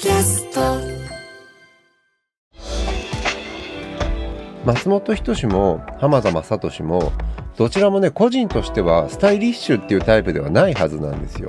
キャスト。松本人志も浜田雅俊もどちらもね個人としてはスタイリッシュっていうタイプではないはずなんですよ。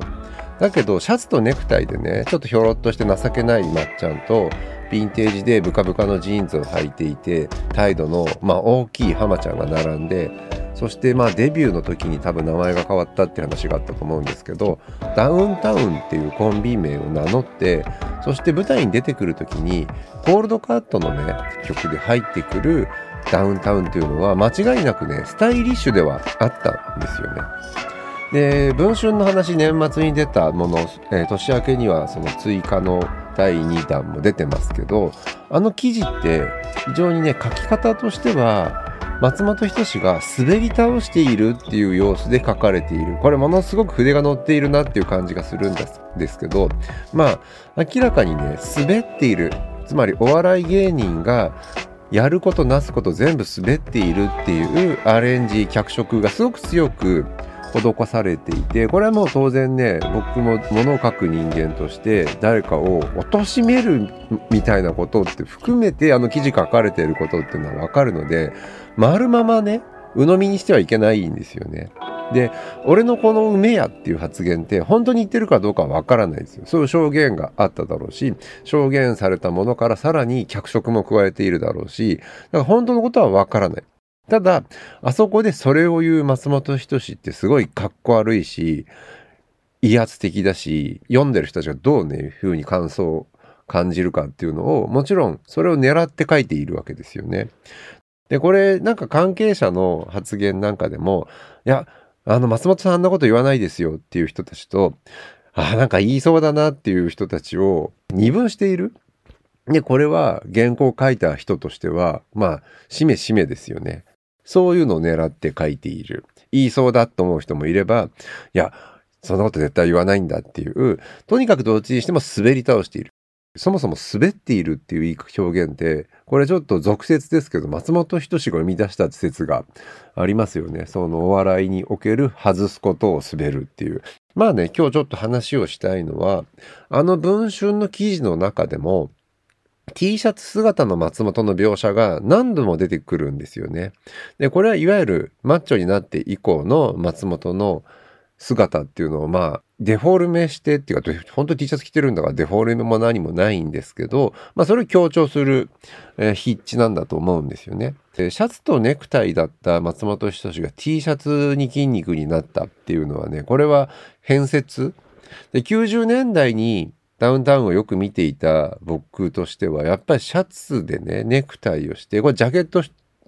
だけどシャツとネクタイでねちょっとひょろっとして情けないまっちゃんとヴィンテージでブカブカのジーンズを履いていて態度の、まあ、大きい浜ちゃんが並んでそしてまあデビューの時に多分名前が変わったって話があったと思うんですけどダウンタウンっていうコンビ名を名乗ってそして舞台に出てくる時にコールドカットのね曲で入ってくるダウンタウンっていうのは間違いなくねスタイリッシュではあったんですよね。で文春の話年末に出たもの、えー、年明けにはその追加の第2弾も出てますけどあの記事って非常にね書き方としては松本人志が滑り倒しているっていう様子で書かれている。これものすごく筆が乗っているなっていう感じがするんですけどまあ明らかにね滑っている。つまりお笑い芸人がやることなすこと全部滑っているっていうアレンジ脚色がすごく強く施されていてこれはもう当然ね僕も物を書く人間として誰かを貶めるみたいなことって含めてあの記事書かれていることっていうのは分かるので丸ままね鵜呑みにしてはいけないんですよね。で俺のこの梅やっていう発言って本当に言ってるかどうかは分からないですよ。そういう証言があっただろうし証言されたものからさらに脚色も加えているだろうしだから本当のことは分からない。ただあそこでそれを言う松本人志ってすごいかっこ悪いし威圧的だし読んでる人たちがどうねいうふうに感想を感じるかっていうのをもちろんそれを狙って書いているわけですよね。でこれなんか関係者の発言なんかでもいやあの松本さんあんなこと言わないですよっていう人たちとあなんか言いそうだなっていう人たちを二分している。でこれは原稿を書いた人としてはまあしめしめですよね。そういうのを狙って書いている。言いそうだと思う人もいれば、いや、そんなこと絶対言わないんだっていう、とにかくどっちにしても滑り倒している。そもそも滑っているっていう表現って、これちょっと俗説ですけど、松本人志が生み出した説がありますよね。そのお笑いにおける外すことを滑るっていう。まあね、今日ちょっと話をしたいのは、あの文春の記事の中でも、T シャツ姿の松本の描写が何度も出てくるんですよね。で、これはいわゆるマッチョになって以降の松本の姿っていうのをまあデフォルメしてっていうか本当 T シャツ着てるんだからデフォルメも何もないんですけど、まあ、それを強調する、えー、筆致なんだと思うんですよね。でシャツとネクタイだった松本人志が T シャツに筋肉になったっていうのはねこれは変説で90年代にダウンタウンをよく見ていた僕としてはやっぱりシャツでねネクタイをしてこれジャケット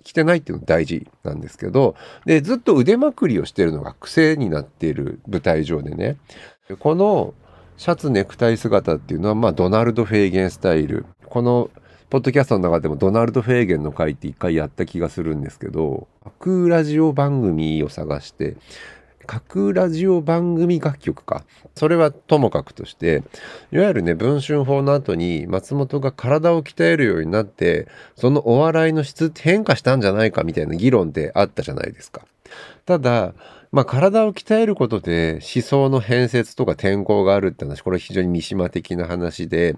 着てないっていうの大事なんですけどでずっと腕まくりをしてるのが癖になっている舞台上でね。このシャツネクタイ姿っていうのはまあドナルド・フェーゲンスタイル。このポッドキャストの中でもドナルド・フェーゲンの回って一回やった気がするんですけど架空ラジオ番組を探して架空ラジオ番組楽曲か。それはともかくとして、いわゆるね、文春法の後に松本が体を鍛えるようになって、そのお笑いの質って変化したんじゃないかみたいな議論ってあったじゃないですか。ただ、まあ、体を鍛えることで思想の変節とか転向があるって話、これ非常に三島的な話で、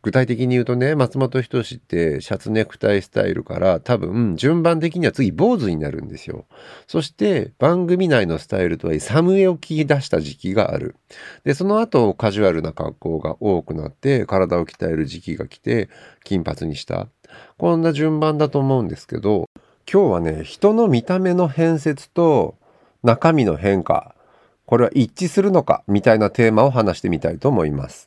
具体的に言うとね松本人志ってシャツネクタイスタイルから多分順番的には次坊主になるんですよ。そして番組内のスタイルとはいえサムエを切り出した時期がある。でその後カジュアルな格好が多くなって体を鍛える時期が来て金髪にした。こんな順番だと思うんですけど今日はね人の見た目の変節と中身の変化これは一致するのかみたいなテーマを話してみたいと思います。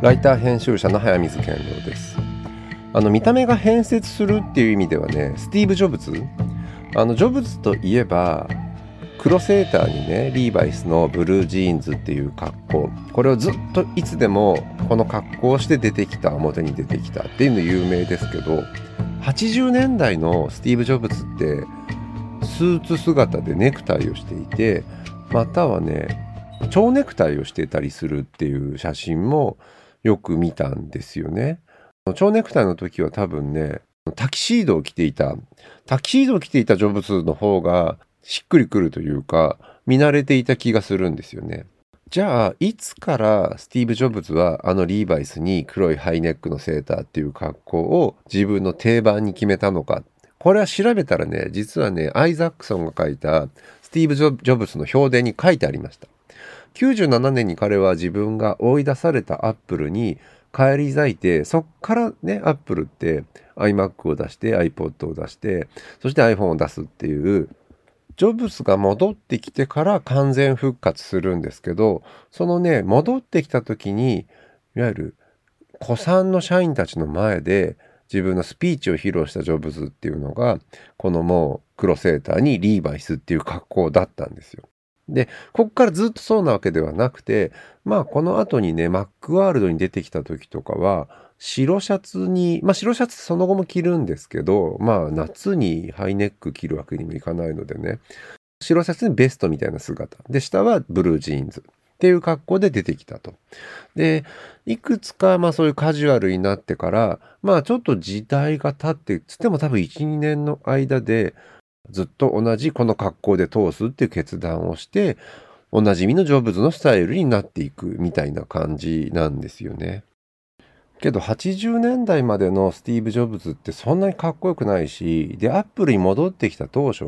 ライター編集者の早水健郎です。あの見た目が変節するっていう意味ではねスティーブ・ジョブズ？あのジョブズといえば黒セーターにねリーバイスのブルージーンズっていう格好。これをずっといつでもこの格好をして出てきた表に出てきたっていうの有名ですけど80年代のスティーブ・ジョブズってスーツ姿でネクタイをしていてまたはね蝶ネクタイをしてたりするっていう写真もよく見たんですよね。蝶ネクタイの時は多分ねタキシードを着ていたタキシードを着ていたジョブズの方がしっくりくるというか見慣れていた気がするんですよね。じゃあいつからスティーブ・ジョブズはあのリーバイスに黒いハイネックのセーターっていう格好を自分の定番に決めたのかこれは調べたらね実はねアイザックソンが書いたスティーブ・ジョブズの評伝に書いてありました。97年に彼は自分が追い出されたアップルに返り咲いてそっからねアップルって iMac を出して iPod を出してそして iPhone を出すっていうジョブズが戻ってきてから完全復活するんですけどそのね戻ってきた時にいわゆる古参の社員たちの前で自分のスピーチを披露したジョブズっていうのがこのもう黒セーターにリーバイスっていう格好だったんですよ。で、ここからずっとそうなわけではなくて、まあこの後にね、マックワールドに出てきた時とかは、白シャツに、まあ白シャツその後も着るんですけど、まあ夏にハイネック着るわけにもいかないのでね、白シャツにベストみたいな姿。で、下はブルージーンズ。っていう格好で出てきたと。で、いくつかまあそういうカジュアルになってから、まあちょっと時代が経って、つっても多分1、2年の間で、ずっと同じこの格好で通すっていう決断をしておなじみのジョブズのスタイルになっていくみたいな感じなんですよね。けど80年代までのスティーブ・ジョブズってそんなにかっこよくないしでアップルに戻ってきた当初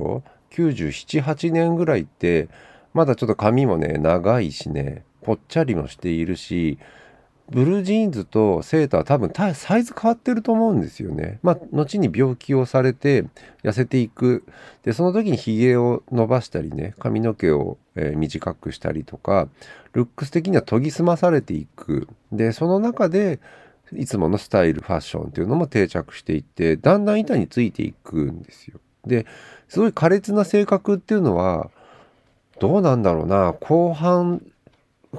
978年ぐらいってまだちょっと髪もね長いしねぽっちゃりもしているしブルージーンズとセーター多分サイズ変わってると思うんですよね。まあ、後に病気をされて痩せていく。で、その時に髭を伸ばしたりね、髪の毛を、えー、短くしたりとか、ルックス的には研ぎ澄まされていく。で、その中で、いつものスタイル、ファッションっていうのも定着していって、だんだん板についていくんですよ。で、すごい苛烈な性格っていうのは、どうなんだろうな、後半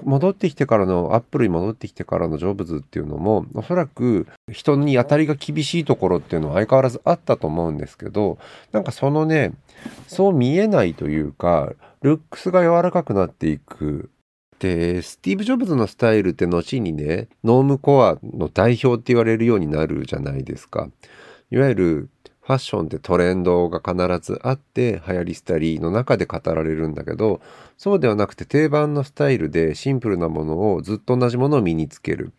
戻ってきてからのアップルに戻ってきてからのジョブズっていうのもおそらく人に当たりが厳しいところっていうのは相変わらずあったと思うんですけどなんかそのねそう見えないというかルックスが柔らかくなっていく。でスティーブ・ジョブズのスタイルって後にねノームコアの代表って言われるようになるじゃないですか。いわゆるファッションってトレンドが必ずあって流行りスタリーの中で語られるんだけどそうではなくて定番のスタイルでシンプルなものをずっと同じものを身につける。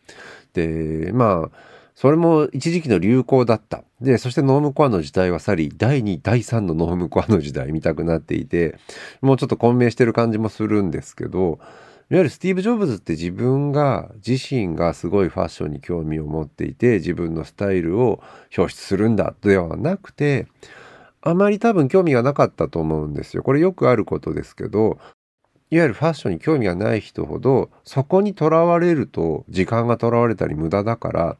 でまあそれも一時期の流行だった。で、そしてノームコアの時代は去り、第2、第3のノームコアの時代みたくなっていて、もうちょっと混迷してる感じもするんですけど、いわゆるスティーブ・ジョブズって自分が自身がすごいファッションに興味を持っていて自分のスタイルを表出するんだではなくてあまり多分興味がなかったと思うんですよ。これよくあることですけどいわゆるファッションに興味がない人ほどそこにとらわれると時間がとらわれたり無駄だから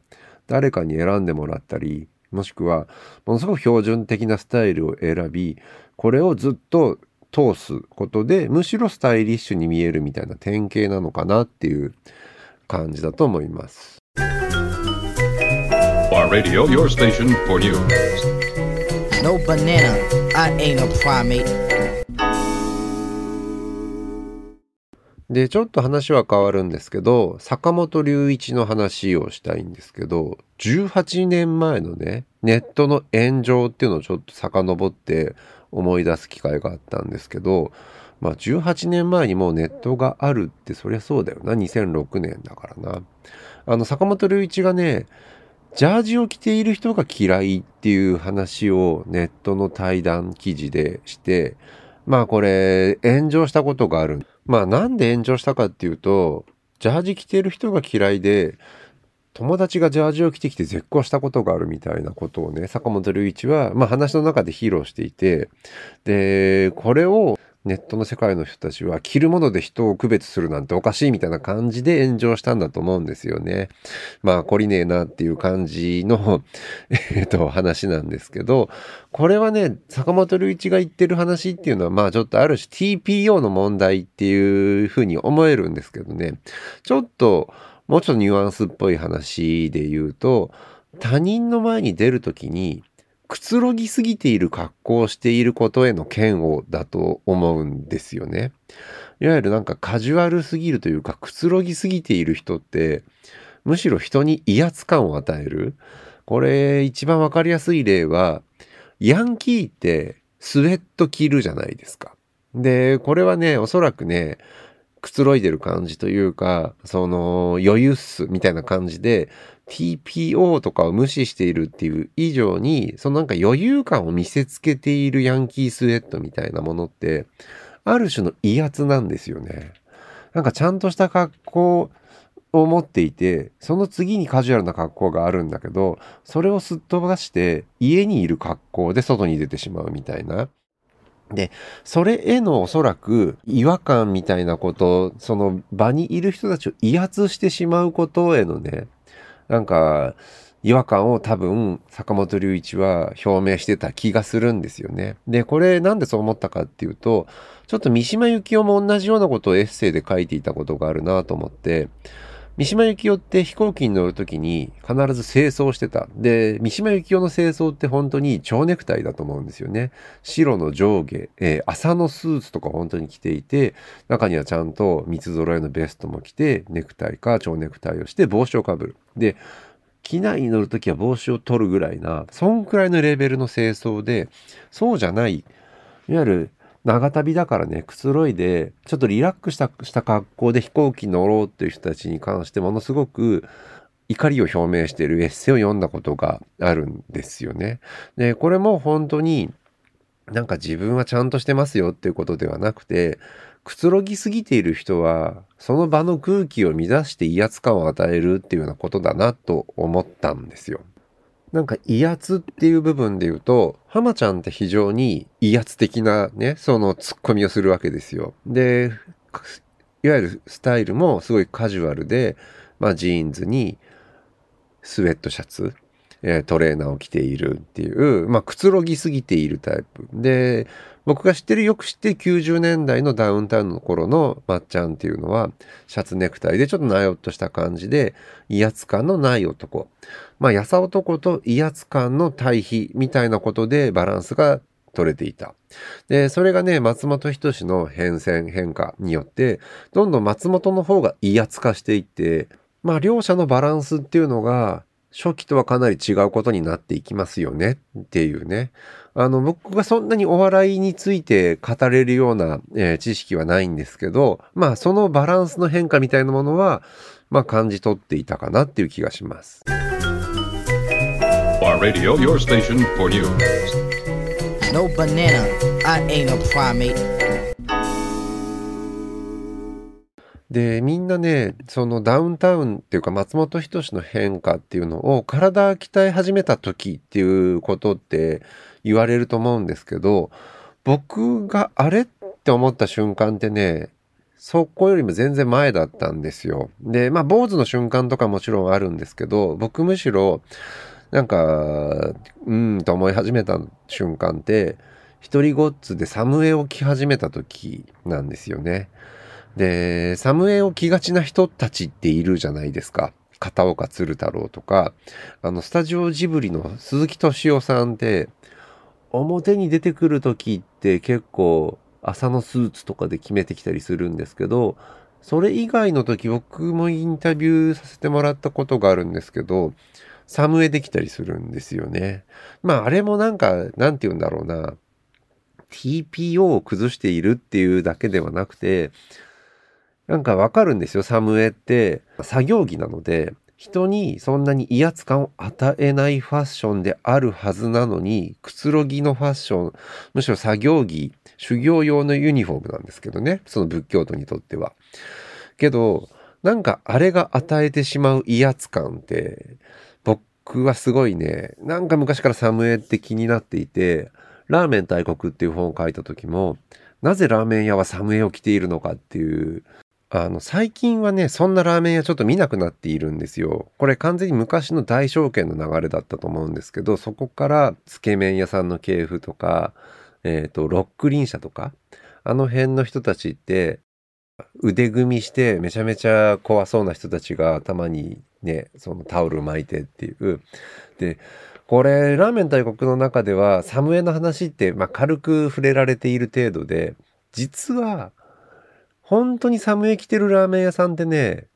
誰かに選んでもらったりもしくはものすごく標準的なスタイルを選びこれをずっと通すことでむしろスタイリッシュに見えるみたいな典型なのかなっていう感じだと思います。Radio, your station for news. No banana, I ain't a primate. で、ちょっと話は変わるんですけど、坂本龍一の話をしたいんですけど、18年前のね、ネットの炎上っていうのをちょっと遡って思い出す機会があったんですけど、まあ、18年前にもうネットがあるってそりゃそうだよな。2006年だからな。あの坂本龍一がねジャージを着ている人が嫌いっていう話をネットの対談記事でしてまあこれ炎上したことがある。まあなんで炎上したかっていうとジャージ着てる人が嫌いで友達がジャージを着てきて絶好したことがあるみたいなことをね、坂本龍一は、まあ、話の中で披露していて、で、これをネットの世界の人たちは着るもので人を区別するなんておかしいみたいな感じで炎上したんだと思うんですよね。まあ、懲りねえなっていう感じの えっと、話なんですけど、これはね、坂本龍一が言ってる話っていうのは、まあちょっとある種 TPO の問題っていうふうに思えるんですけどね、ちょっと、もうちょっとニュアンスっぽい話で言うと、他人の前に出るときに、くつろぎすぎている格好をしていることへの嫌悪だと思うんですよね。いわゆるなんかカジュアルすぎるというかくつろぎすぎている人ってむしろ人に威圧感を与える。これ一番わかりやすい例はヤンキーってスウェット着るじゃないですか。で、これはね、おそらくね、くつろいでる感じというか、その余裕っすみたいな感じで TPO とかを無視しているっていう以上に、そのなんか余裕感を見せつけているヤンキースウェットみたいなものって、ある種の威圧なんですよね。なんかちゃんとした格好を持っていて、その次にカジュアルな格好があるんだけど、それをすっ飛ばして家にいる格好で外に出てしまうみたいな。で、それへのおそらく違和感みたいなこと、その場にいる人たちを威圧してしまうことへのね、なんか違和感を多分坂本龍一は表明してた気がするんですよね。で、これなんでそう思ったかっていうと、ちょっと三島由紀夫も同じようなことをエッセイで書いていたことがあるなと思って、三島由紀夫って飛行機に乗るときに必ず清掃してた。で、三島由紀夫の清掃って本当に蝶ネクタイだと思うんですよね。白の上下、えー、朝のスーツとか本当に着ていて、中にはちゃんと三つ揃えのベストも着て、ネクタイか蝶ネクタイをして帽子をかぶる。で、機内に乗るときは帽子を取るぐらいな、そんくらいのレベルの清掃で、そうじゃない、いわゆる長旅だからね、くつろいで、ちょっとリラックスしたした格好で飛行機乗ろうっていう人たちに関してものすごく怒りを表明しているエッセイを読んだことがあるんですよね。で、これも本当になんか自分はちゃんとしてますよっていうことではなくて、くつろぎすぎている人は、その場の空気を乱して威圧感を与えるっていうようなことだなと思ったんですよ。なんか威圧っていう部分で言うと、浜ちゃんって非常に威圧的なね、そのツッコミをするわけですよ。で、いわゆるスタイルもすごいカジュアルで、まあジーンズにスウェットシャツ、トレーナーを着ているっていう、まあくつろぎすぎているタイプ。で、僕が知ってる、よく知ってる90年代のダウンタウンの頃のまっちゃんっていうのは、シャツネクタイでちょっとなよっとした感じで、威圧感のない男。まあ、やさ男と威圧感の対比みたいなことでバランスが取れていた。で、それがね、松本人志の変遷変化によって、どんどん松本の方が威圧化していって、まあ、両者のバランスっていうのが、初期とはかなり違うことになっていきますよねっていうね。あの、僕がそんなにお笑いについて語れるような、えー、知識はないんですけど、まあそのバランスの変化みたいなものは、まあ感じ取っていたかなっていう気がします。Radio, your station for news. No banana, I ain't a primate. で、みんなね、そのダウンタウンっていうか松本人志の変化っていうのを体鍛え始めた時っていうことって言われると思うんですけど、僕があれって思った瞬間ってね、そこよりも全然前だったんですよ。で、まあ、坊主の瞬間とかもちろんあるんですけど、僕むしろ、なんか、うんと思い始めた瞬間って、一人ごっつでサムエを着始めた時なんですよね。で、サムエを着がちな人たちっているじゃないですか。片岡鶴太郎とか、あの、スタジオジブリの鈴木敏夫さんって、表に出てくる時って結構朝のスーツとかで決めてきたりするんですけど、それ以外の時僕もインタビューさせてもらったことがあるんですけど、サムエできたりするんですよね。まああれもなんか、なんて言うんだろうな。TPO を崩しているっていうだけではなくて、なんかわかるんですよ。サムエって作業着なので、人にそんなに威圧感を与えないファッションであるはずなのに、くつろぎのファッション、むしろ作業着、修行用のユニフォームなんですけどね。その仏教徒にとっては。けど、なんかあれが与えてしまう威圧感って、僕はすごいね、なんか昔からサムエって気になっていて、ラーメン大国っていう本を書いた時も、なぜラーメン屋はサムエを着ているのかっていうあの最近はねそんなラーメン屋ちょっと見なくなっているんですよ。これ完全に昔の大証券の流れだったと思うんですけどそこからつけ麺屋さんの系譜とかえっ、ー、とロックリン社とかあの辺の人たちって腕組みしてめちゃめちゃ怖そうな人たちが頭にねそのタオル巻いてっていう。でこれラーメン大国の中ではサムエの話って、まあ、軽く触れられている程度で実は本当にサムエ着てるラーメン屋さんってね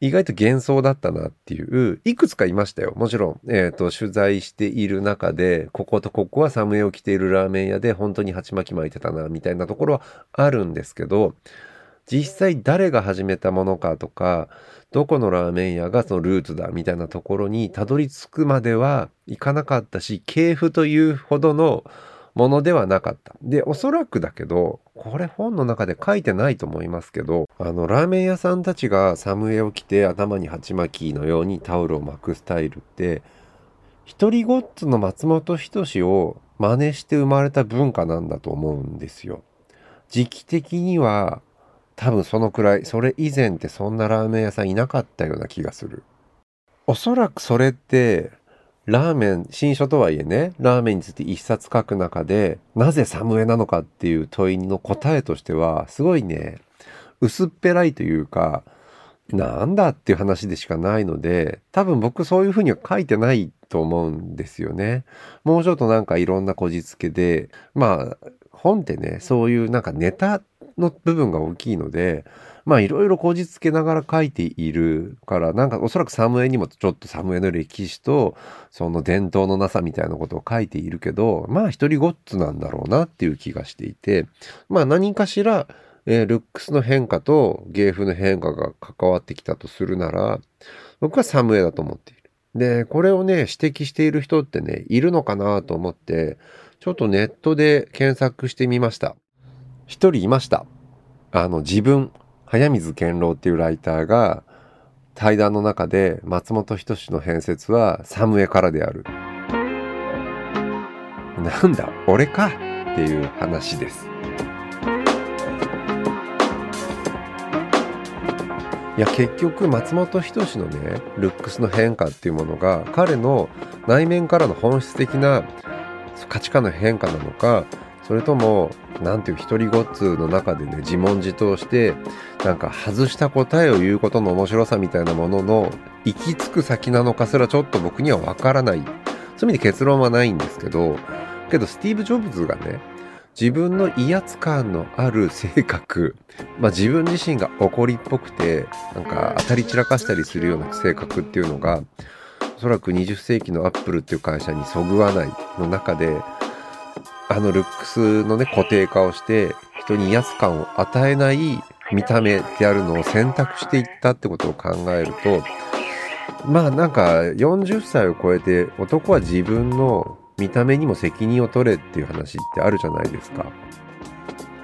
意外と幻想だったなっていう。いくつかいましたよ。もちろん、えーと、取材している中でこことここはサムエを着ているラーメン屋で本当に鉢巻き巻いてたなみたいなところはあるんですけど実際誰が始めたものかとかどこのラーメン屋がそのルーツだみたいなところにたどり着くまではいかなかったし系譜というほどのものではなかった。で、おそらくだけど、これ本の中で書いてないと思いますけど、あの、ラーメン屋さんたちがサムエを着て頭に鉢巻きのようにタオルを巻くスタイルって、一人ごっつの松本人志を真似して生まれた文化なんだと思うんですよ。時期的には多分そのくらい、それ以前ってそんなラーメン屋さんいなかったような気がする。おそらくそれってラーメン、新書とはいえね、ラーメンについて一冊書く中で、なぜサムエなのかっていう問いの答えとしては、すごいね、薄っぺらいというか、なんだっていう話でしかないので、多分僕そういうふうには書いてないと思うんですよね。もうちょっとなんかいろんなこじつけで、まあ、本ってね、そういうなんかネタの部分が大きいので、まあいろいろこじつけながら書いているから、なんかおそらくサムエにもちょっとサムエの歴史と、その伝統のなさみたいなことを書いているけど、まあ一人ごっつなんだろうなっていう気がしていて、まあ何かしら、えー、ルックスの変化と芸風の変化が関わってきたとするなら、僕はサムエだと思っている。で、これをね、指摘している人ってね、いるのかなと思って、ちょっとネットで検索してみました。一人いました。あの、自分、早水健郎っていうライターが対談の中で松本人志の編説はサムエからである。なんだ俺かっていう話です。いや結局松本人志のねルックスの変化っていうものが彼の内面からの本質的な価値観の変化なのかそれともなんていう一人ごっつの中でね自問自答してなんか外した答えを言うことの面白さみたいなものの行き着く先なのかすらちょっと僕にはわからない。そういう意味で結論はないんですけどけどスティーブ・ジョブズがね自分の威圧感のある性格、まあ、自分自身が怒りっぽくてなんか当たり散らかしたりするような性格っていうのがおそらく20世紀のアップルっていう会社にそぐわないの中であのルックスのね固定化をして人に威圧感を与えない見た目であるのを選択していったってことを考えるとまあなんか40歳を超えて男は自分の見た目にも責任を取れっていう話ってあるじゃないですか。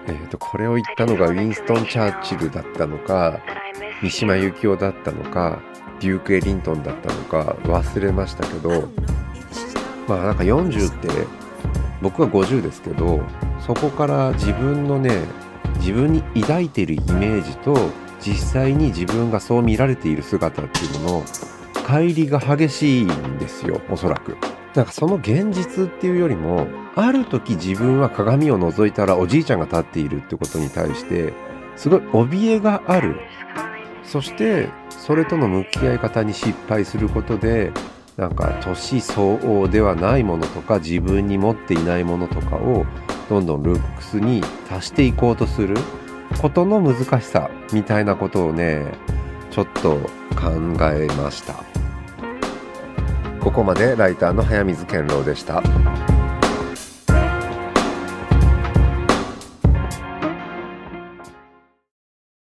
えっ、ー、とこれを言ったのがウィンストン・チャーチルだったのか三島由紀夫だったのかデューク・エリントンだったのか忘れましたけどまあなんか40って僕は50ですけどそこから自分のね自分に抱いているイメージと実際に自分がそう見られている姿っていうのの乖離が激しいんですよおそらく。なんかその現実っていうよりもある時自分は鏡を覗いたらおじいちゃんが立っているってことに対してすごい怯えがあるそしてそれとの向き合い方に失敗することでなんか年相応ではないものとか自分に持っていないものとかをどんどんルックスに足していこうとすることの難しさみたいなことをねちょっと考えましたここまでライターの早水健郎でした。